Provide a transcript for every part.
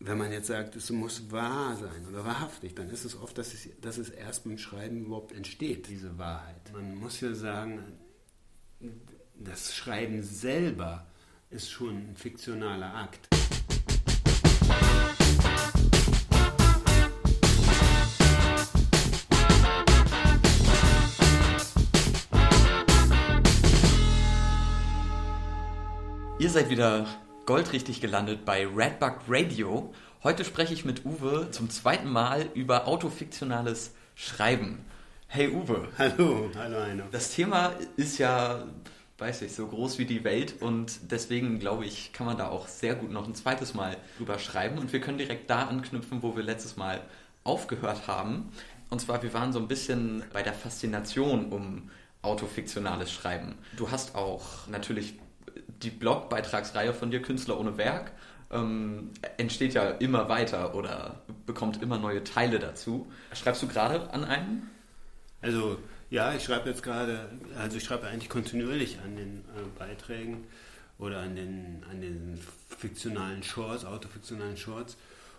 wenn man jetzt sagt, es muss wahr sein oder wahrhaftig, dann ist es oft, dass es, dass es erst beim Schreiben überhaupt entsteht, diese Wahrheit. Man muss ja sagen, das Schreiben selber ist schon ein fiktionaler Akt. Ihr seid wieder goldrichtig gelandet bei Redbug Radio. Heute spreche ich mit Uwe zum zweiten Mal über autofiktionales Schreiben. Hey Uwe. Hallo, hallo Heino. Das Thema ist ja, weiß ich, so groß wie die Welt und deswegen glaube ich, kann man da auch sehr gut noch ein zweites Mal drüber schreiben und wir können direkt da anknüpfen, wo wir letztes Mal aufgehört haben. Und zwar, wir waren so ein bisschen bei der Faszination um autofiktionales Schreiben. Du hast auch natürlich die Blogbeitragsreihe von dir, Künstler ohne Werk, ähm, entsteht ja immer weiter oder bekommt immer neue Teile dazu. Schreibst du gerade an einem? Also ja, ich schreibe jetzt gerade, also ich schreibe eigentlich kontinuierlich an den äh, Beiträgen oder an den, an den fiktionalen Shorts, autofiktionalen Shorts.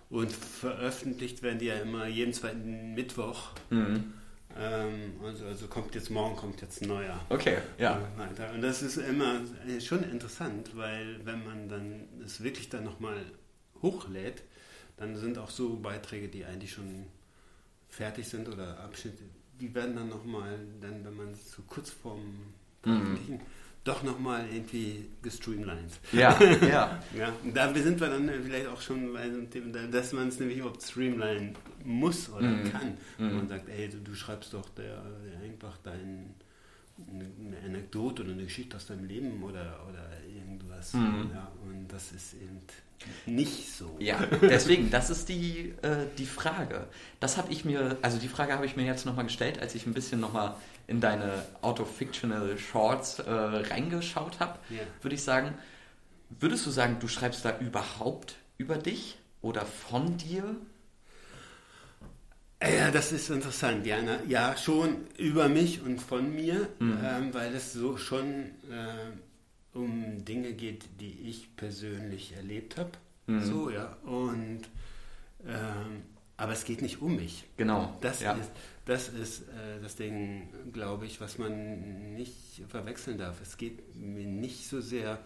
Und veröffentlicht werden die ja immer jeden zweiten Mittwoch. Mhm. Ähm, also, also kommt jetzt morgen kommt jetzt ein neuer. Okay, ja. Weiter. Und das ist immer schon interessant, weil wenn man dann es wirklich dann nochmal hochlädt, dann sind auch so Beiträge, die eigentlich schon fertig sind oder Abschnitte, die werden dann nochmal, dann, wenn man es so kurz vorm Veröffentlichen, mhm doch nochmal irgendwie gestreamlined. Ja, ja. ja. Da sind wir dann vielleicht auch schon bei so einem Thema, dass man es nämlich überhaupt streamline muss oder mm. kann. Mm. Man sagt, ey, du, du schreibst doch der, der einfach dein, eine Anekdote oder eine Geschichte aus deinem Leben oder, oder irgendwas. Mm. Ja, und das ist eben nicht so. Ja, deswegen, das ist die, äh, die Frage. Das habe ich mir, also die Frage habe ich mir jetzt nochmal gestellt, als ich ein bisschen nochmal in deine Autofictional Shorts äh, reingeschaut habe, yeah. würde ich sagen, würdest du sagen, du schreibst da überhaupt über dich oder von dir? Ja, das ist interessant, Jana. Ja, schon über mich und von mir, mhm. ähm, weil es so schon äh, um Dinge geht, die ich persönlich erlebt habe. Mhm. So, ja. Und ähm, aber es geht nicht um mich. Genau. Das ja. ist das ist äh, das Ding, glaube ich, was man nicht verwechseln darf. Es geht mir nicht so sehr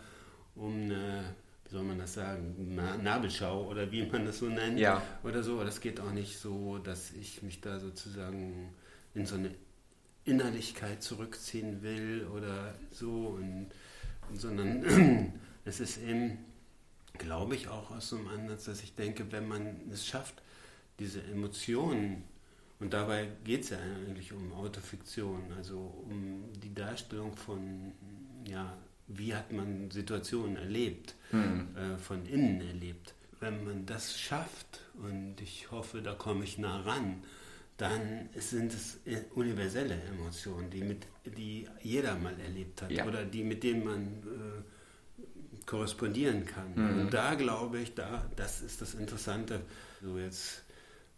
um eine, wie soll man das sagen, Nabelschau oder wie man das so nennt ja. oder so. Das geht auch nicht so, dass ich mich da sozusagen in so eine Innerlichkeit zurückziehen will oder so, und, sondern es ist eben, glaube ich, auch aus so einem Ansatz, dass ich denke, wenn man es schafft, diese Emotionen und dabei geht es ja eigentlich um Autofiktion, also um die Darstellung von, ja, wie hat man Situationen erlebt, mhm. äh, von innen erlebt. Wenn man das schafft, und ich hoffe, da komme ich nah ran, dann sind es universelle Emotionen, die, mit, die jeder mal erlebt hat ja. oder die, mit denen man äh, korrespondieren kann. Mhm. Und da glaube ich, da, das ist das Interessante. So jetzt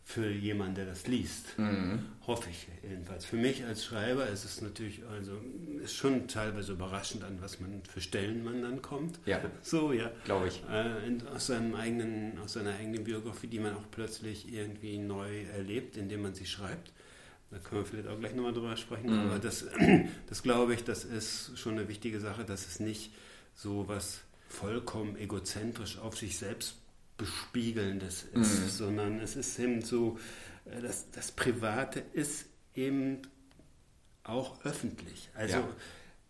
für jemanden, der das liest. Mhm. Hoffe ich jedenfalls. Für mich als Schreiber ist es natürlich, also ist schon teilweise überraschend, an was man für Stellen man dann kommt. Ja. So, ja. Glaube ich. Äh, aus, seinem eigenen, aus seiner eigenen Biografie, die man auch plötzlich irgendwie neu erlebt, indem man sie schreibt. Da können wir vielleicht auch gleich nochmal drüber sprechen. Mhm. Aber das, das glaube ich, das ist schon eine wichtige Sache, dass es nicht so was vollkommen egozentrisch auf sich selbst Bespiegelndes ist, mhm. sondern es ist eben so, äh, das, das Private ist eben auch öffentlich. Also ja.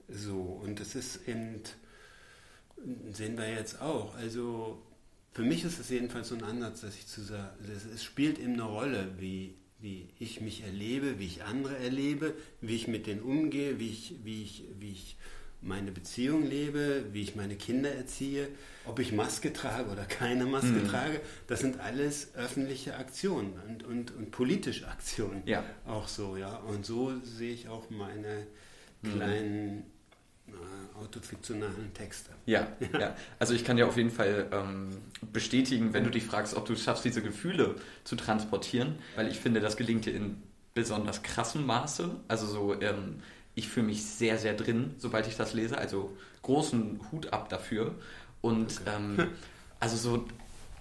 so, und das ist eben, sehen wir jetzt auch, also für mich ist es jedenfalls so ein Ansatz, dass ich zu sagen, es spielt eben eine Rolle, wie, wie ich mich erlebe, wie ich andere erlebe, wie ich mit denen umgehe, wie ich, wie ich, wie ich meine Beziehung lebe, wie ich meine Kinder erziehe, ob ich Maske trage oder keine Maske mhm. trage, das sind alles öffentliche Aktionen und, und, und politische Aktionen. Ja. Auch so, ja. Und so sehe ich auch meine mhm. kleinen äh, autofiktionalen Texte. Ja, ja, ja. Also ich kann dir auf jeden Fall ähm, bestätigen, wenn du dich fragst, ob du es schaffst, diese Gefühle zu transportieren, weil ich finde, das gelingt dir in besonders krassem Maße. Also so ähm, ich fühle mich sehr, sehr drin, sobald ich das lese. Also großen Hut ab dafür. Und okay. ähm, also so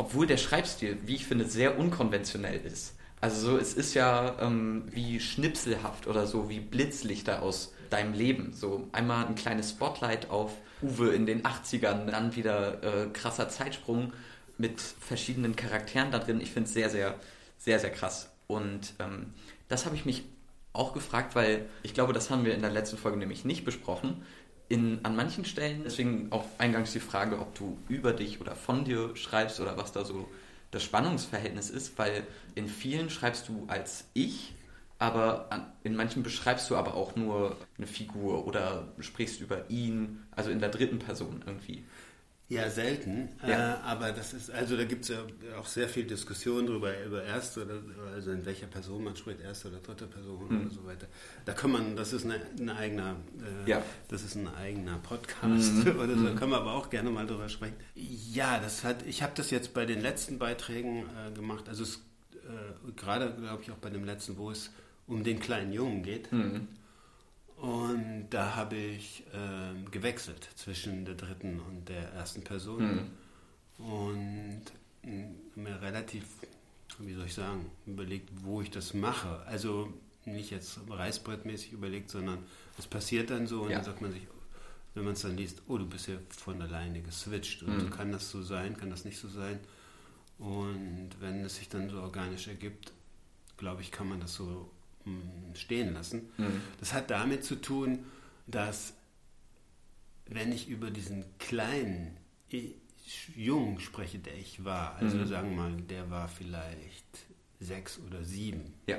obwohl der Schreibstil, wie ich finde, sehr unkonventionell ist. Also so, es ist ja ähm, wie schnipselhaft oder so, wie Blitzlichter aus deinem Leben. So einmal ein kleines Spotlight auf Uwe in den 80ern, dann wieder äh, krasser Zeitsprung mit verschiedenen Charakteren da drin. Ich finde es sehr, sehr, sehr, sehr krass. Und ähm, das habe ich mich auch gefragt, weil ich glaube, das haben wir in der letzten Folge nämlich nicht besprochen. In, an manchen Stellen, deswegen auch eingangs die Frage, ob du über dich oder von dir schreibst oder was da so das Spannungsverhältnis ist, weil in vielen schreibst du als ich, aber in manchen beschreibst du aber auch nur eine Figur oder sprichst über ihn, also in der dritten Person irgendwie. Ja, selten. Ja. Äh, aber das ist, also da gibt es ja auch sehr viel Diskussion darüber, über erste oder also in welcher Person man spricht, erste oder dritte Person mhm. oder so weiter. Da kann man, das ist eine, ein eigener, äh, ja. das ist ein eigener Podcast mhm. oder so, da mhm. können wir aber auch gerne mal drüber sprechen. Ja, das hat, ich habe das jetzt bei den letzten Beiträgen äh, gemacht, also es, äh, gerade glaube ich auch bei dem letzten, wo es um den kleinen Jungen geht. Mhm und da habe ich äh, gewechselt zwischen der dritten und der ersten Person. Mhm. Und mm, mir relativ, wie soll ich sagen, überlegt, wo ich das mache. Also nicht jetzt reißbrettmäßig überlegt, sondern es passiert dann so und ja. dann sagt man sich, wenn man es dann liest, oh, du bist ja von alleine geswitcht. Und mhm. kann das so sein, kann das nicht so sein. Und wenn es sich dann so organisch ergibt, glaube ich, kann man das so stehen lassen. Mhm. Das hat damit zu tun, dass wenn ich über diesen kleinen Jungen spreche, der ich war, also mhm. sagen wir mal, der war vielleicht sechs oder sieben, ja.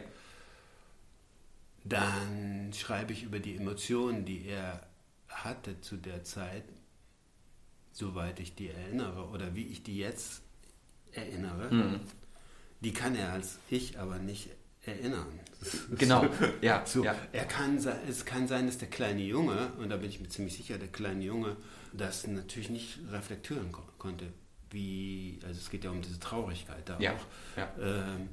dann schreibe ich über die Emotionen, die er hatte zu der Zeit, soweit ich die erinnere oder wie ich die jetzt erinnere. Mhm. Die kann er als ich aber nicht erinnern. Genau, ja, so, ja. Er kann, es kann sein, dass der kleine Junge, und da bin ich mir ziemlich sicher, der kleine Junge, das natürlich nicht reflektieren ko konnte. Wie, also es geht ja um diese Traurigkeit da ja, auch. Ja. Ähm,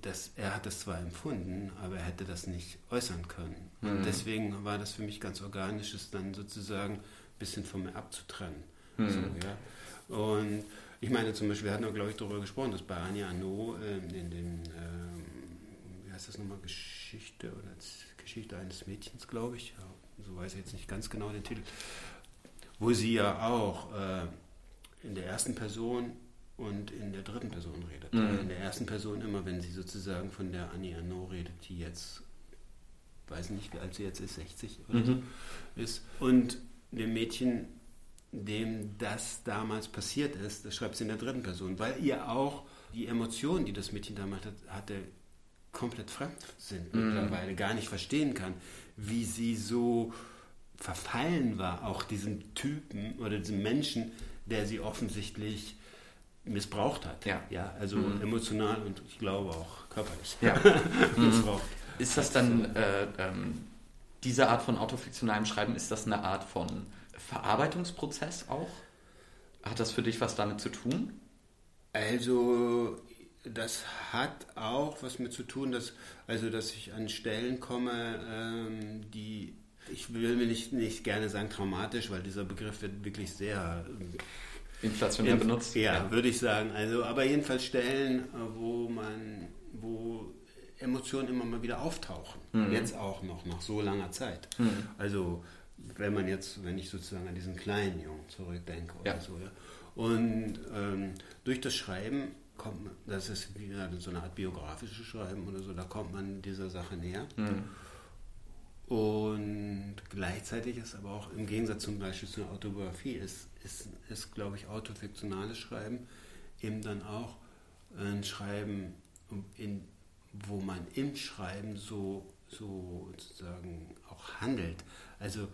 dass er hat das zwar empfunden, aber er hätte das nicht äußern können. Und mhm. deswegen war das für mich ganz organisch, es dann sozusagen ein bisschen von mir abzutrennen. Mhm. So, ja. Und ich meine zum Beispiel, wir hatten, glaube ich, darüber gesprochen, dass bei Anja Arnaud äh, in dem ähm, heißt das nochmal, Geschichte oder Geschichte eines Mädchens, glaube ich. Ja, so weiß ich jetzt nicht ganz genau den Titel. Wo sie ja auch äh, in der ersten Person und in der dritten Person redet. Mhm. In der ersten Person immer, wenn sie sozusagen von der Annie Arnaud redet, die jetzt, weiß nicht, wie alt sie jetzt ist, 60 oder mhm. so ist. Und dem Mädchen, dem das damals passiert ist, das schreibt sie in der dritten Person, weil ihr auch die Emotionen, die das Mädchen damals hatte, komplett fremd sind mhm. mittlerweile, gar nicht verstehen kann, wie sie so verfallen war, auch diesem Typen oder diesem Menschen, der sie offensichtlich missbraucht hat. Ja. ja also mhm. emotional und ich glaube auch körperlich. Ja. missbraucht. Ist das dann äh, ähm, diese Art von autofiktionalem Schreiben, ist das eine Art von Verarbeitungsprozess auch? Hat das für dich was damit zu tun? Also das hat auch was mit zu tun, dass, also, dass ich an Stellen komme, ähm, die, ich will mir nicht, nicht gerne sagen traumatisch, weil dieser Begriff wird wirklich sehr äh, inflationär benutzt. Ja, ja, würde ich sagen. Also, aber jedenfalls Stellen, wo man, wo Emotionen immer mal wieder auftauchen. Mhm. Jetzt auch noch, nach so langer Zeit. Mhm. Also, wenn man jetzt, wenn ich sozusagen an diesen kleinen Jungen zurückdenke oder ja. so, ja. Und ähm, durch das Schreiben kommt man, das ist wie so eine Art biografisches Schreiben oder so, da kommt man dieser Sache näher. Mhm. Und gleichzeitig ist aber auch im Gegensatz zum Beispiel zur Autobiografie, ist, ist, ist glaube ich, autofiktionales Schreiben eben dann auch ein Schreiben, in, wo man im Schreiben so, so sozusagen auch handelt. Also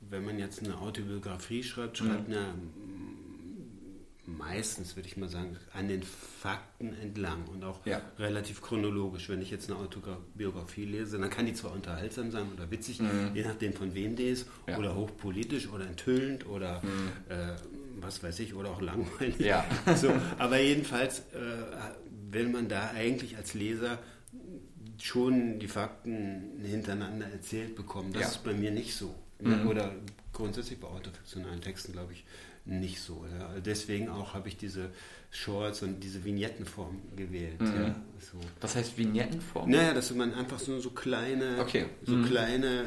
wenn man jetzt eine Autobiografie schreibt, schreibt mhm. eine meistens, würde ich mal sagen, an den Fakten entlang und auch ja. relativ chronologisch. Wenn ich jetzt eine Autobiografie lese, dann kann die zwar unterhaltsam sein oder witzig, mhm. je nachdem von wem die ist, ja. oder hochpolitisch oder enthüllend oder mhm. äh, was weiß ich, oder auch langweilig. Ja. So, aber jedenfalls äh, will man da eigentlich als Leser schon die Fakten hintereinander erzählt bekommen. Das ist bei mir nicht so. Mhm. Oder grundsätzlich bei autofiktionalen Texten, glaube ich, nicht so. Ja. Deswegen auch habe ich diese Shorts und diese Vignettenform gewählt. Mhm. Ja, so. Was heißt Vignettenform? Naja, dass man einfach so, so kleine, Okay. so Mhm. kleine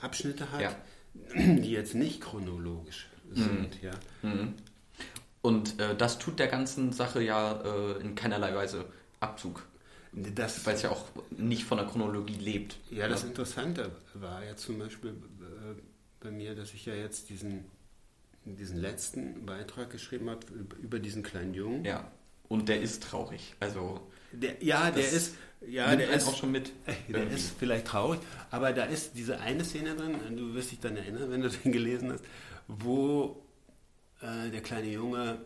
Abschnitte hat, Ja. die jetzt nicht chronologisch sind. Ja. Mhm. Und äh, das tut der ganzen Sache ja äh, in keinerlei Weise Abzug, weil es ja auch nicht von der Chronologie lebt. ja, das Interessante war ja zum Beispiel äh, bei mir, dass ich ja jetzt diesen, diesen letzten Beitrag geschrieben habe über, diesen kleinen Jungen. Ja. Und der ist traurig. Also Der, ja, der ist, ja, der ist, auch schon mit. der irgendwie. ist vielleicht traurig, aber da ist diese eine Szene drin, du wirst dich dann erinnern, wenn du den gelesen hast, wo äh, der kleine Junge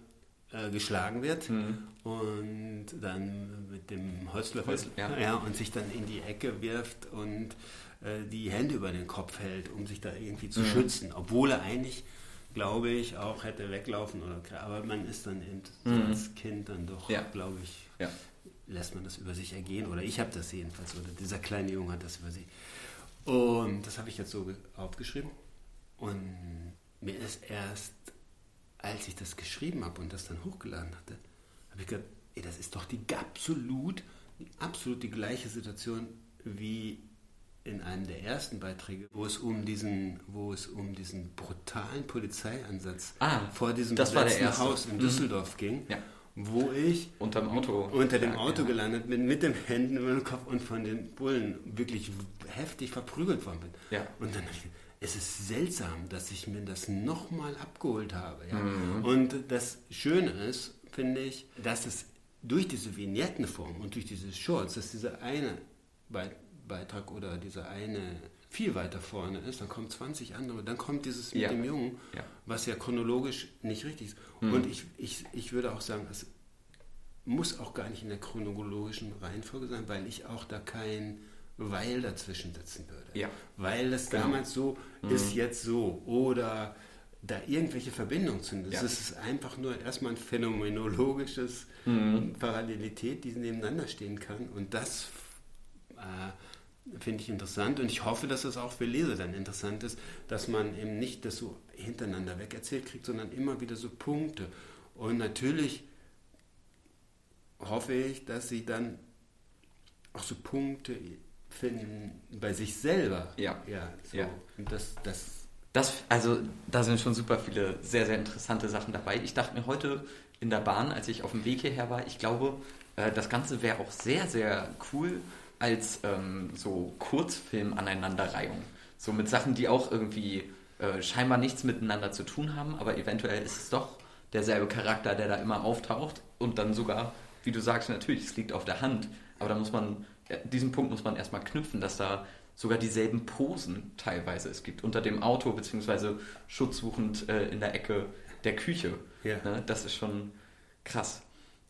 äh, geschlagen wird Mhm. und dann mit dem Holzlöffel Holz- ja. und sich dann in die Ecke wirft und äh, die Hände über den Kopf hält, um sich da irgendwie zu Mhm. schützen, obwohl er eigentlich glaube ich, auch hätte weglaufen oder aber man ist dann eben so Mhm. als Kind dann doch, Ja. glaube ich, Ja. lässt man das über sich ergehen. Oder ich habe das jedenfalls, oder dieser kleine Junge hat das über sich. Und das habe ich jetzt so ge- aufgeschrieben. Und mir ist erst, als ich das geschrieben habe und das dann hochgeladen hatte, habe ich gedacht, ey, das ist doch die absolut, absolut die gleiche Situation wie in einem der ersten Beiträge, wo es um diesen, wo es um diesen brutalen Polizeieinsatz Ah, vor diesem erste. Haus in Mhm. Düsseldorf ging, Ja. wo ich Unterm Auto. unter dem Ja, Auto ja. gelandet bin, mit den Händen über den Kopf und von den Bullen wirklich heftig verprügelt worden bin. Ja. Und dann es ist seltsam, dass ich mir das nochmal abgeholt habe. Ja? Mhm. Und das Schöne ist, finde ich, dass es durch diese Vignettenform und durch diese Shorts, dass dieser eine Beitrag oder dieser eine viel weiter vorne ist, dann kommen 20 andere, dann kommt dieses mit Ja. dem Jungen, Ja. was ja chronologisch nicht richtig ist. Mhm. Und ich, ich, ich würde auch sagen, es muss auch gar nicht in der chronologischen Reihenfolge sein, weil ich auch da kein Weil dazwischen setzen würde. Ja. Weil das Genau. damals so ist, jetzt so. Oder da irgendwelche Verbindungen sind. Das Ja. ist einfach nur erstmal ein phänomenologisches Mhm. Parallelität, die nebeneinander stehen kann. Und das äh, finde ich interessant. Und ich hoffe, dass es auch für Leser dann interessant ist, dass man eben nicht das so hintereinander weg erzählt kriegt, sondern immer wieder so Punkte. Und natürlich hoffe ich, dass sie dann auch so Punkte finden bei sich selber. Ja. Ja, so. Ja. Und das, das Das, also, da sind schon super viele sehr, sehr interessante Sachen dabei. Ich dachte mir heute in der Bahn, als ich auf dem Weg hierher war, ich glaube, äh, das Ganze wäre auch sehr, sehr cool als ähm, so Kurzfilm-Aneinanderreihung. So mit Sachen, die auch irgendwie äh, scheinbar nichts miteinander zu tun haben, aber eventuell ist es doch derselbe Charakter, der da immer auftaucht und dann sogar, wie du sagst, natürlich, es liegt auf der Hand, aber da muss man, äh, diesen Punkt muss man erstmal knüpfen, dass da sogar dieselben Posen teilweise es gibt, unter dem Auto beziehungsweise schutzsuchend äh, in der Ecke der Küche. Ja. Ne? Das ist schon krass.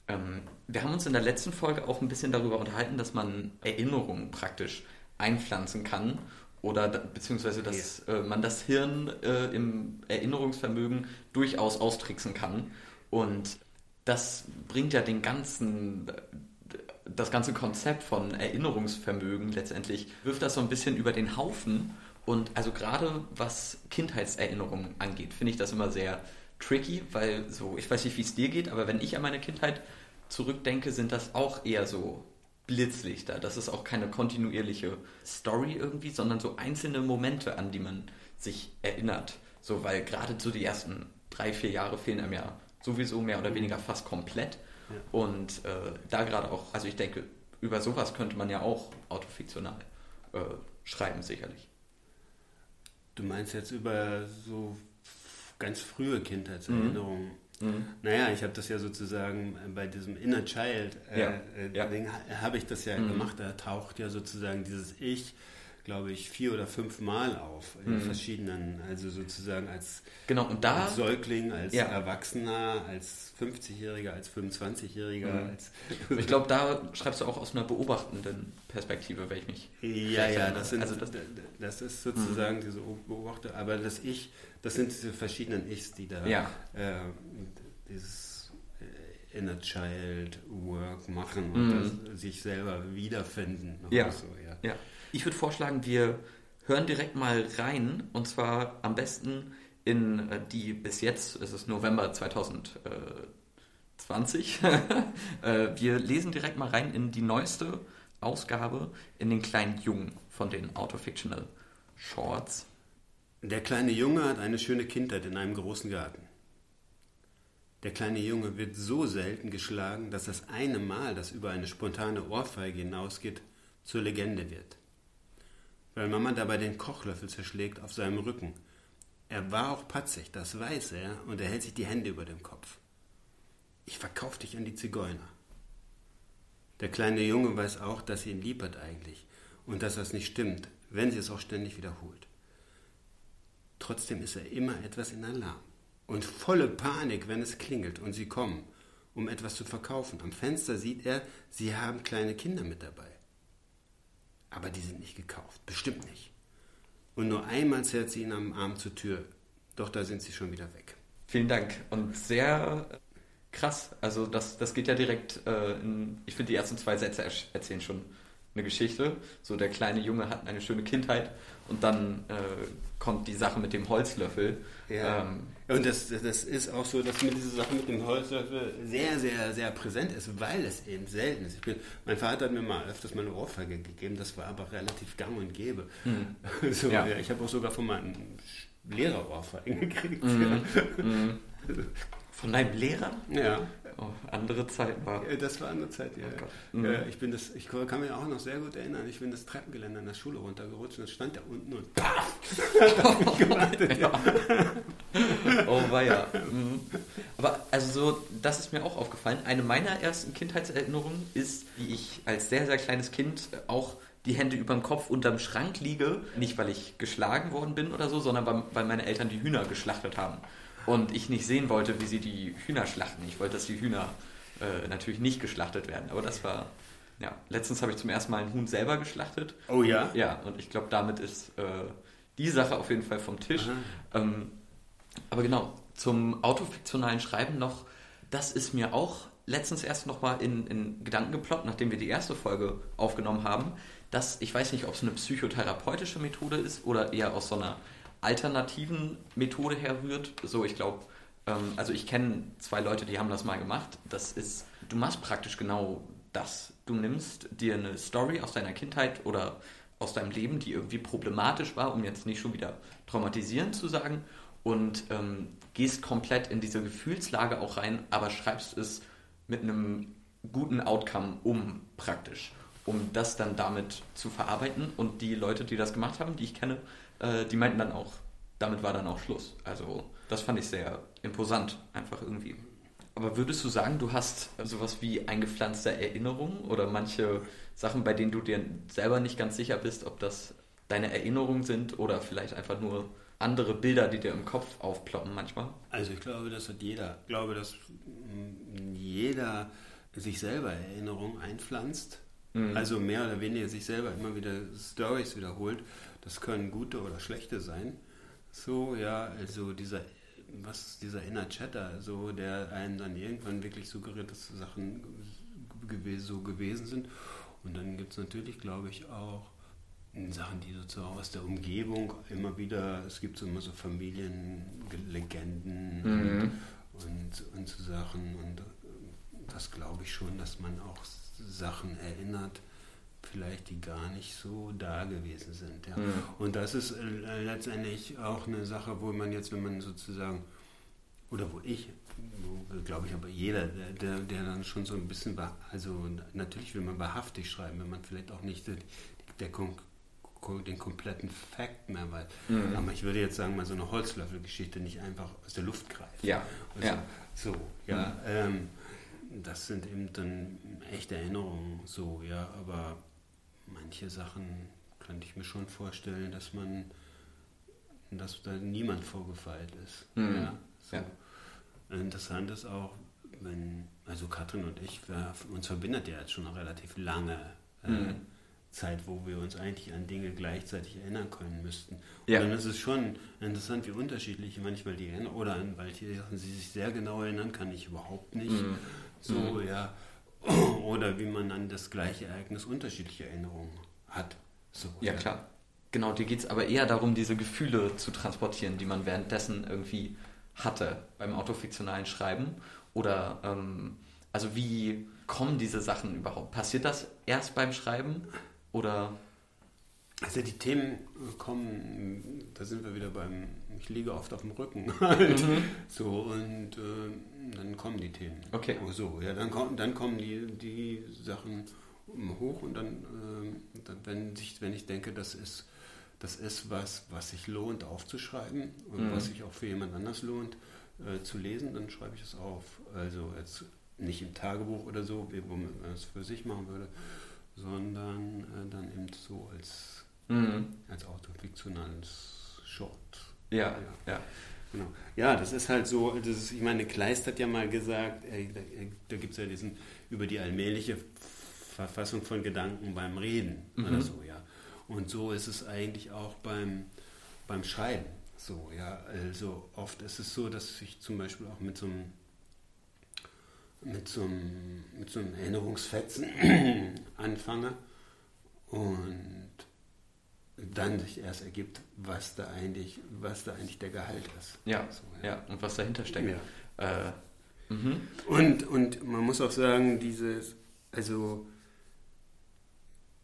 Ähm, wir haben uns in der letzten Folge auch ein bisschen darüber unterhalten, dass man Erinnerungen praktisch einpflanzen kann oder beziehungsweise dass äh, man das Hirn äh, im Erinnerungsvermögen durchaus austricksen kann. Und das bringt ja den ganzen, das ganze Konzept von Erinnerungsvermögen letztendlich, wirft das so ein bisschen über den Haufen. Und also gerade was Kindheitserinnerungen angeht, finde ich das immer sehr tricky, weil so, ich weiß nicht, wie es dir geht, aber wenn ich an meine Kindheit zurückdenke, sind das auch eher so Blitzlichter. Das ist auch keine kontinuierliche Story irgendwie, sondern so einzelne Momente, an die man sich erinnert. So, weil gerade so die ersten drei, vier Jahre fehlen einem ja sowieso mehr oder weniger fast komplett. Ja. Und äh, da gerade auch, also ich denke, über sowas könnte man ja auch autofiktional äh, schreiben, sicherlich. Du meinst jetzt über so ganz frühe Kindheitserinnerungen. Mhm. Naja, ich habe das ja sozusagen bei diesem Inner Child äh, Ja, äh, ja. Habe ich das ja Mhm. gemacht. Da taucht ja sozusagen dieses Ich, glaube ich, vier oder fünf Mal auf in Mhm. verschiedenen, also sozusagen als, Genau, und da, als Säugling, als Ja. Erwachsener, als 50-Jähriger, als 25-Jähriger. Mhm. Als, ich glaube, da schreibst du auch aus einer beobachtenden Perspektive, wenn ich mich. Ja, ja, das, sind, Also das- das, ist sozusagen diese Beobachter, aber das Ich, das sind diese verschiedenen Ichs, die da Ja. äh, dieses äh, Inner Child Work machen und Mhm. das, sich selber wiederfinden. Ja. So, ja. Ja. Ich würde vorschlagen, wir hören direkt mal rein und zwar am besten in äh, die bis jetzt, es ist November 2020, äh, wir lesen direkt mal rein in die neueste Ausgabe in den kleinen Jungen von den Autofictional Shorts. Der kleine Junge hat eine schöne Kindheit in einem großen Garten. Der kleine Junge wird so selten geschlagen, dass das eine Mal, das über eine spontane Ohrfeige hinausgeht, zur Legende wird. Weil Mama dabei den Kochlöffel zerschlägt auf seinem Rücken. Er war auch patzig, das weiß er, und er hält sich die Hände über dem Kopf. Ich verkauf dich an die Zigeuner. Der kleine Junge weiß auch, dass sie ihn lieb hat eigentlich und dass das nicht stimmt, wenn sie es auch ständig wiederholt. Trotzdem ist er immer etwas in Alarm und volle Panik, wenn es klingelt und sie kommen, um etwas zu verkaufen. Am Fenster sieht er, sie haben kleine Kinder mit dabei. Aber die sind nicht gekauft, bestimmt nicht. Und nur einmal zerrt sie ihn am Arm zur Tür, doch da sind sie schon wieder weg. Vielen Dank und sehr krass. Also das, das geht ja direkt äh, in, ich finde die ersten zwei Sätze erzählen schon eine Geschichte. So der kleine Junge hat eine schöne Kindheit und dann äh, kommt die Sache mit dem Holzlöffel. Ja. Ähm, und das, das ist auch so, dass mir diese Sache mit dem Holzlöffel sehr, sehr, sehr präsent ist, weil es eben selten ist. Bin, mein Vater hat mir mal öfters mal eine Ohrfeige gegeben, das war aber relativ gang und gäbe. Hm. So, ja. Ja, ich habe auch sogar von meinem Lehrer Ohrfeigen gekriegt. Mhm. Mhm. Von deinem Lehrer? Ja. Oh, andere Zeit war. Das war andere Zeit, ja. Oh mhm. ja ich, bin das, ich kann mich auch noch sehr gut erinnern. Ich bin das Treppengeländer in der Schule runtergerutscht und stand da unten und paf! gewartet, ja. oh, ja. Mhm. Aber also so, das ist mir auch aufgefallen. Eine meiner ersten Kindheitserinnerungen ist, wie ich als sehr, sehr kleines Kind auch die Hände über dem Kopf unterm Schrank liege. Nicht, weil ich geschlagen worden bin oder so, sondern weil, weil meine Eltern die Hühner geschlachtet haben und ich nicht sehen wollte, wie sie die Hühner schlachten. Ich wollte, dass die Hühner äh, natürlich nicht geschlachtet werden. Aber das war, ja, letztens habe ich zum ersten Mal ein Huhn selber geschlachtet. Oh ja? Ja, und ich glaube, damit ist äh, die Sache auf jeden Fall vom Tisch. Ähm, aber genau, zum autofiktionalen Schreiben noch, das ist mir auch letztens erst nochmal in, in Gedanken geploppt, nachdem wir die erste Folge aufgenommen haben, dass ich weiß nicht, ob es eine psychotherapeutische Methode ist oder eher aus so einer alternativen Methode herrührt. So, ich glaube, ähm, also ich kenne zwei Leute, die haben das mal gemacht. Das ist, du machst praktisch genau das. Du nimmst dir eine Story aus deiner Kindheit oder aus deinem Leben, die irgendwie problematisch war, um jetzt nicht schon wieder traumatisierend zu sagen, und ähm, gehst komplett in diese Gefühlslage auch rein, aber schreibst es mit einem guten Outcome um praktisch, um das dann damit zu verarbeiten. Und die Leute, die das gemacht haben, die ich kenne, äh, die meinten dann auch, damit war dann auch Schluss. Also das fand ich sehr imposant, einfach irgendwie. Aber würdest du sagen, du hast sowas wie eingepflanzte Erinnerungen oder manche Sachen, bei denen du dir selber nicht ganz sicher bist, ob das deine Erinnerungen sind oder vielleicht einfach nur andere Bilder, die dir im Kopf aufploppen manchmal? Also ich glaube, das hat jeder. Ich glaube, dass jeder sich selber Erinnerungen einpflanzt. Mhm. Also mehr oder weniger sich selber immer wieder Stories wiederholt. Das können gute oder schlechte sein. So, ja, also dieser, was dieser inner Chatter, so, der einen dann irgendwann wirklich suggeriert, dass Sachen so gewesen sind. Und dann gibt es natürlich, glaube ich, auch Sachen, die sozusagen aus der Umgebung immer wieder, es gibt so immer so Familienlegenden mhm. und, und so Sachen. Und das glaube ich schon, dass man auch Sachen erinnert, vielleicht die gar nicht so da gewesen sind. Ja. Mhm. Und das ist äh, letztendlich auch eine Sache, wo man jetzt, wenn man sozusagen, oder wo ich, glaube ich, aber jeder, der, der dann schon so ein bisschen, also natürlich will man wahrhaftig schreiben, wenn man vielleicht auch nicht der, der den kompletten Fakt mehr weiß. Mhm. Aber ich würde jetzt sagen, mal so eine Holzlöffelgeschichte nicht einfach aus der Luft greifen. Ja. Also, ja. So, ja. Mhm. Ähm, das sind eben dann echte Erinnerungen, so, ja, aber manche Sachen könnte ich mir schon vorstellen, dass man, dass da niemand vorgefeilt ist. Mhm. Ja, so. ja. Interessant ist auch, wenn, also Katrin und ich, wir, uns verbindet ja jetzt schon eine relativ lange äh, mhm. Zeit, wo wir uns eigentlich an Dinge gleichzeitig erinnern können müssten. Und ja. dann ist es schon interessant, wie unterschiedlich manchmal die erinnern, oder an welche Sachen sie sich sehr genau erinnern, kann ich überhaupt nicht. Mhm. So, mhm. ja. Oder wie man an das gleiche Ereignis unterschiedliche Erinnerungen hat. So, ja, ja, klar. Genau, dir geht es aber eher darum, diese Gefühle zu transportieren, die man währenddessen irgendwie hatte beim autofiktionalen Schreiben. Oder, ähm, also wie kommen diese Sachen überhaupt? Passiert das erst beim Schreiben oder? Also die Themen kommen, da sind wir wieder beim, ich liege oft auf dem Rücken halt. Mhm. So, und äh, dann kommen die Themen. Okay. Oh, so, ja, dann, kommen, dann kommen die, die Sachen hoch und dann, äh, dann wenn, sich, wenn ich denke, das ist, das ist was, was sich lohnt aufzuschreiben und mhm. was sich auch für jemand anders lohnt äh, zu lesen, dann schreibe ich es auf. Also jetzt nicht im Tagebuch oder so, wo man es für sich machen würde, sondern äh, dann eben so als, mhm. als autofiktionales Short. Ja, ja. ja. Genau. Ja, das ist halt so, das ist, ich meine, Kleist hat ja mal gesagt, äh, da, gibt es ja diesen über die allmähliche Verfassung von Gedanken beim Reden mhm. oder so, ja. Und so ist es eigentlich auch beim, beim Schreiben. So, ja, also oft ist es so, dass ich zum Beispiel auch mit so einem mit so einem, mit so einem Erinnerungsfetzen anfange und dann sich erst ergibt, was da eigentlich, was da eigentlich der Gehalt ist. Ja, so, ja. ja. und was dahinter steckt. Ja. Äh, mhm. und, und man muss auch sagen, dieses, also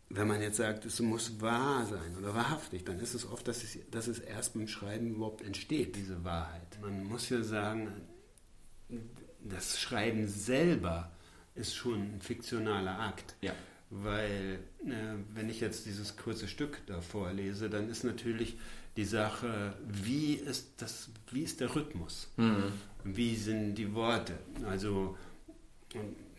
wenn man jetzt sagt, es muss wahr sein oder wahrhaftig, dann ist es oft, dass es, dass es erst beim Schreiben überhaupt entsteht, diese Wahrheit. Man muss ja sagen, das Schreiben selber ist schon ein fiktionaler Akt. Ja. Weil, äh, wenn ich jetzt dieses kurze Stück da vorlese, dann ist natürlich die Sache, wie ist, das, wie ist der Rhythmus? Mhm. Wie sind die Worte? Also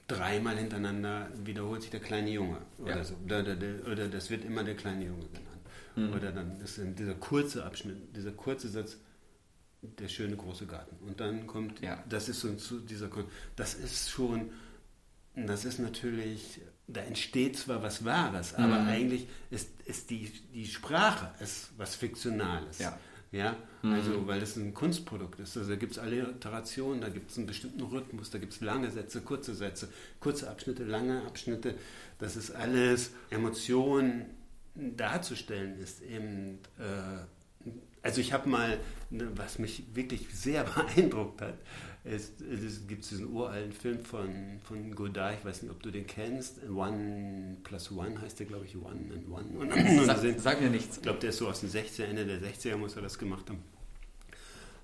dreimal hintereinander wiederholt sich der kleine Junge oder ja. so. Oder, oder, das wird immer der kleine Junge genannt. Mhm. Oder dann ist dieser kurze Abschnitt, dieser kurze Satz, der schöne große Garten. Und dann kommt, ja. das ist so dieser, das ist schon, das ist natürlich, da entsteht zwar was Wahres, aber mhm. eigentlich ist, ist die, die Sprache ist was Fiktionales. Ja. Ja, mhm. also weil das ein Kunstprodukt ist. Also da gibt es Alliterationen, da gibt es einen bestimmten Rhythmus, da gibt es lange Sätze, kurze Sätze, kurze Abschnitte, lange Abschnitte. Das ist alles Emotionen darzustellen, ist eben äh, also ich habe mal, ne, was mich wirklich sehr beeindruckt hat, ist, es gibt diesen uralten Film von, von Godard, ich weiß nicht, ob du den kennst, One plus One heißt der, glaube ich, One and One. Und, sag, sind, sag, mir nichts. Ich glaube, der ist so aus den 60er, Ende der 60er muss er das gemacht haben.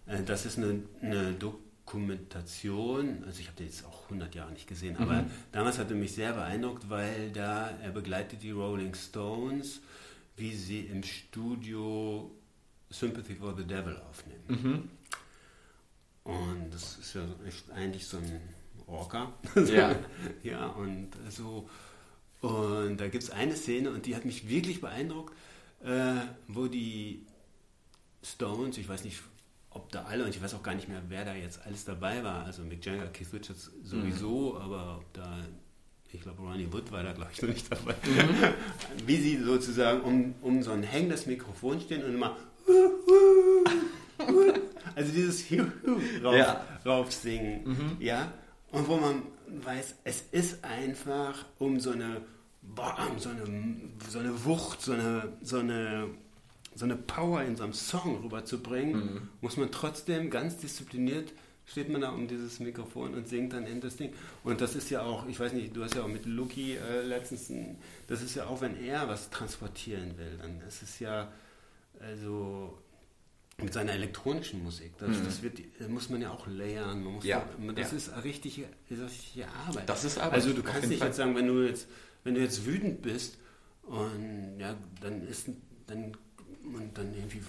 Äh, das ist eine, eine Dokumentation, also ich habe den jetzt auch 100 Jahre nicht gesehen, mhm. aber damals hat er mich sehr beeindruckt, weil da er begleitet die Rolling Stones, wie sie im Studio Sympathy for the Devil aufnehmen. Mhm. Und das ist ja echt eigentlich so ein Orca. Ja. ja, und so. Und da gibt es eine Szene und die hat mich wirklich beeindruckt, äh, wo die Stones, ich weiß nicht, ob da alle, und ich weiß auch gar nicht mehr, wer da jetzt alles dabei war, also Mick Jagger, Keith Richards sowieso, mhm. aber ob da, ich glaube, Ronnie Wood war da, glaube ich, noch nicht dabei, mhm. wie sie sozusagen um, um so ein hängendes Mikrofon stehen und immer also dieses rauf, ja. raufsingen, mhm. ja, und wo man weiß, es ist einfach um so eine, bam, so eine, so eine Wucht, so eine, so eine, so eine Power in so einem Song rüberzubringen, mhm. muss man trotzdem ganz diszipliniert steht man da um dieses Mikrofon und singt dann in das Ding. Und das ist ja auch, ich weiß nicht, du hast ja auch mit Luki äh, letztens, das ist ja auch, wenn er was transportieren will, dann ist es ja, also mit seiner elektronischen Musik. Das, mhm. das wird, muss man ja auch layern. Man muss ja. Auch, das ja. ist richtige, richtige Arbeit. Das ist Arbeit. Also du kannst nicht Fall. jetzt sagen, wenn du jetzt, wenn du jetzt wütend bist und ja, dann ist dann und dann irgendwie,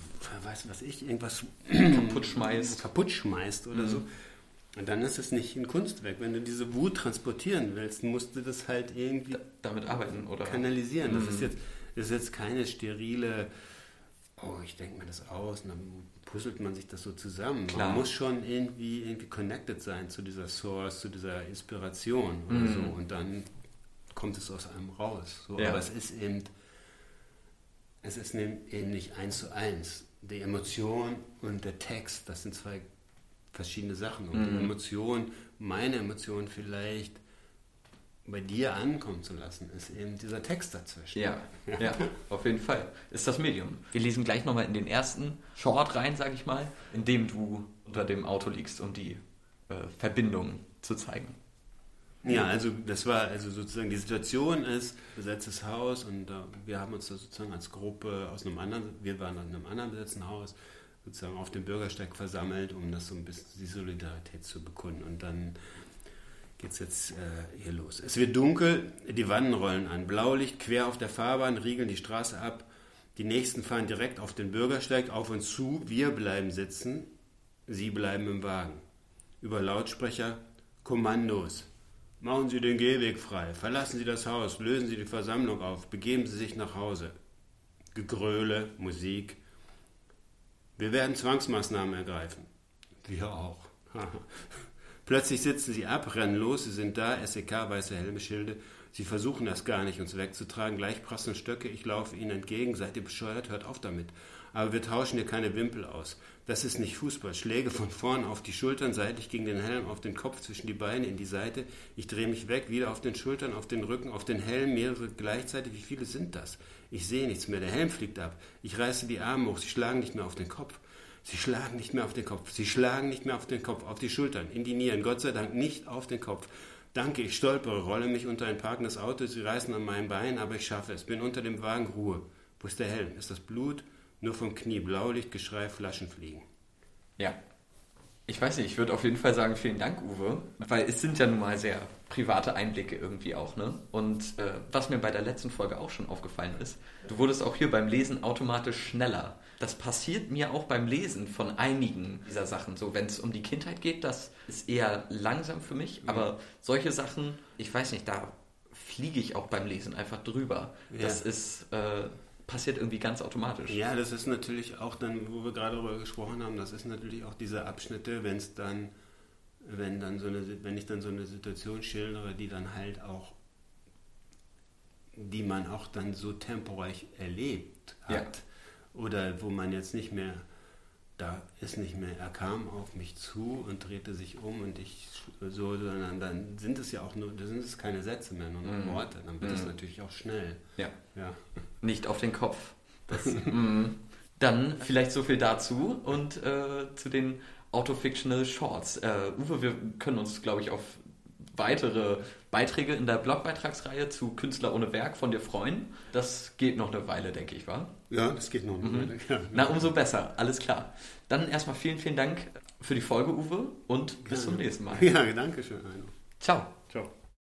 weiß was ich, irgendwas kaputt schmeißt, kaputt schmeißt oder mhm. so. Und dann ist es nicht ein Kunstwerk. Wenn du diese Wut transportieren willst, musst du das halt irgendwie da, damit arbeiten oder kanalisieren. Mhm. Das ist jetzt, das ist jetzt keine sterile oh, ich denke mir das aus und dann puzzelt man sich das so zusammen. Klar. Man muss schon irgendwie, irgendwie connected sein zu dieser Source, zu dieser Inspiration oder mhm. so und dann kommt es aus einem raus. So. Ja. Aber es ist eben, es ist eben nicht eins zu eins. Die Emotion und der Text, das sind zwei verschiedene Sachen. Und mhm. die Emotion, meine Emotion vielleicht bei dir ankommen zu lassen, ist eben dieser Text dazwischen. Ja, ja, ja auf jeden Fall. Ist das Medium. Wir lesen gleich nochmal in den ersten Short rein, sag ich mal, in dem du unter dem Auto liegst, um die äh, Verbindung zu zeigen. Ja, also das war also sozusagen die Situation ist besetztes Haus und äh, wir haben uns da sozusagen als Gruppe aus einem anderen, wir waren in einem anderen besetzten Haus sozusagen auf dem Bürgersteig versammelt, um das so ein bisschen die Solidarität zu bekunden und dann geht es jetzt äh, hier los. Es wird dunkel, die Wannen rollen an. Blaulicht quer auf der Fahrbahn, riegeln die Straße ab. Die nächsten fahren direkt auf den Bürgersteig auf uns zu. Wir bleiben sitzen, sie bleiben im Wagen. Über Lautsprecher Kommandos. Machen Sie den Gehweg frei, verlassen Sie das Haus, lösen Sie die Versammlung auf, begeben Sie sich nach Hause. Gegröle, Musik. Wir werden Zwangsmaßnahmen ergreifen. Wir auch. Plötzlich sitzen sie ab, rennen los, sie sind da, SEK, weiße Helme, Schilde. Sie versuchen das gar nicht, uns wegzutragen. Gleich prassen Stöcke, ich laufe ihnen entgegen. Seid ihr bescheuert? Hört auf damit. Aber wir tauschen hier keine Wimpel aus. Das ist nicht Fußball. Schläge von vorn auf die Schultern, seitlich gegen den Helm, auf den Kopf, zwischen die Beine, in die Seite. Ich drehe mich weg, wieder auf den Schultern, auf den Rücken, auf den Helm, mehrere gleichzeitig. Wie viele sind das? Ich sehe nichts mehr. Der Helm fliegt ab. Ich reiße die Arme hoch. Sie schlagen nicht mehr auf den Kopf. Sie schlagen nicht mehr auf den Kopf. Sie schlagen nicht mehr auf den Kopf, auf die Schultern, in die Nieren. Gott sei Dank nicht auf den Kopf. Danke, ich stolpere, rolle mich unter ein parkendes Auto. Sie reißen an meinem Bein, aber ich schaffe es. Bin unter dem Wagen Ruhe. Wo ist der Helm? Ist das Blut? Nur vom Knie. Blaulicht, Geschrei, Flaschen fliegen. Ja. Ich weiß nicht, ich würde auf jeden Fall sagen, vielen Dank, Uwe, weil es sind ja nun mal sehr private Einblicke irgendwie auch, ne? Und äh, was mir bei der letzten Folge auch schon aufgefallen ist, du wurdest auch hier beim Lesen automatisch schneller. Das passiert mir auch beim Lesen von einigen dieser Sachen. So, wenn es um die Kindheit geht, das ist eher langsam für mich, mhm. aber solche Sachen, ich weiß nicht, da fliege ich auch beim Lesen einfach drüber. Ja. Das ist. Äh, passiert irgendwie ganz automatisch. Ja, das ist natürlich auch dann, wo wir gerade darüber gesprochen haben, das ist natürlich auch diese Abschnitte, wenn es dann, wenn dann so eine, wenn ich dann so eine Situation schildere, die dann halt auch, die man auch dann so temporeich erlebt hat, ja. oder wo man jetzt nicht mehr da ist nicht mehr, er kam auf mich zu und drehte sich um und ich so, sondern dann sind es ja auch nur, da sind es keine Sätze mehr, nur noch mm. Worte. Dann wird es mm. natürlich auch schnell. Ja. ja. Nicht auf den Kopf. Das, mm. Dann vielleicht so viel dazu und äh, zu den Autofictional Shorts. Äh, Uwe, wir können uns, glaube ich, auf weitere Beiträge in der Blogbeitragsreihe zu Künstler ohne Werk von dir freuen. Das geht noch eine Weile, denke ich, wa? Ja, das geht noch eine mhm. Weile. Ja. Na, umso besser, alles klar. Dann erstmal vielen, vielen Dank für die Folge, Uwe, und bis ja. zum nächsten Mal. Ja, danke schön. Ciao.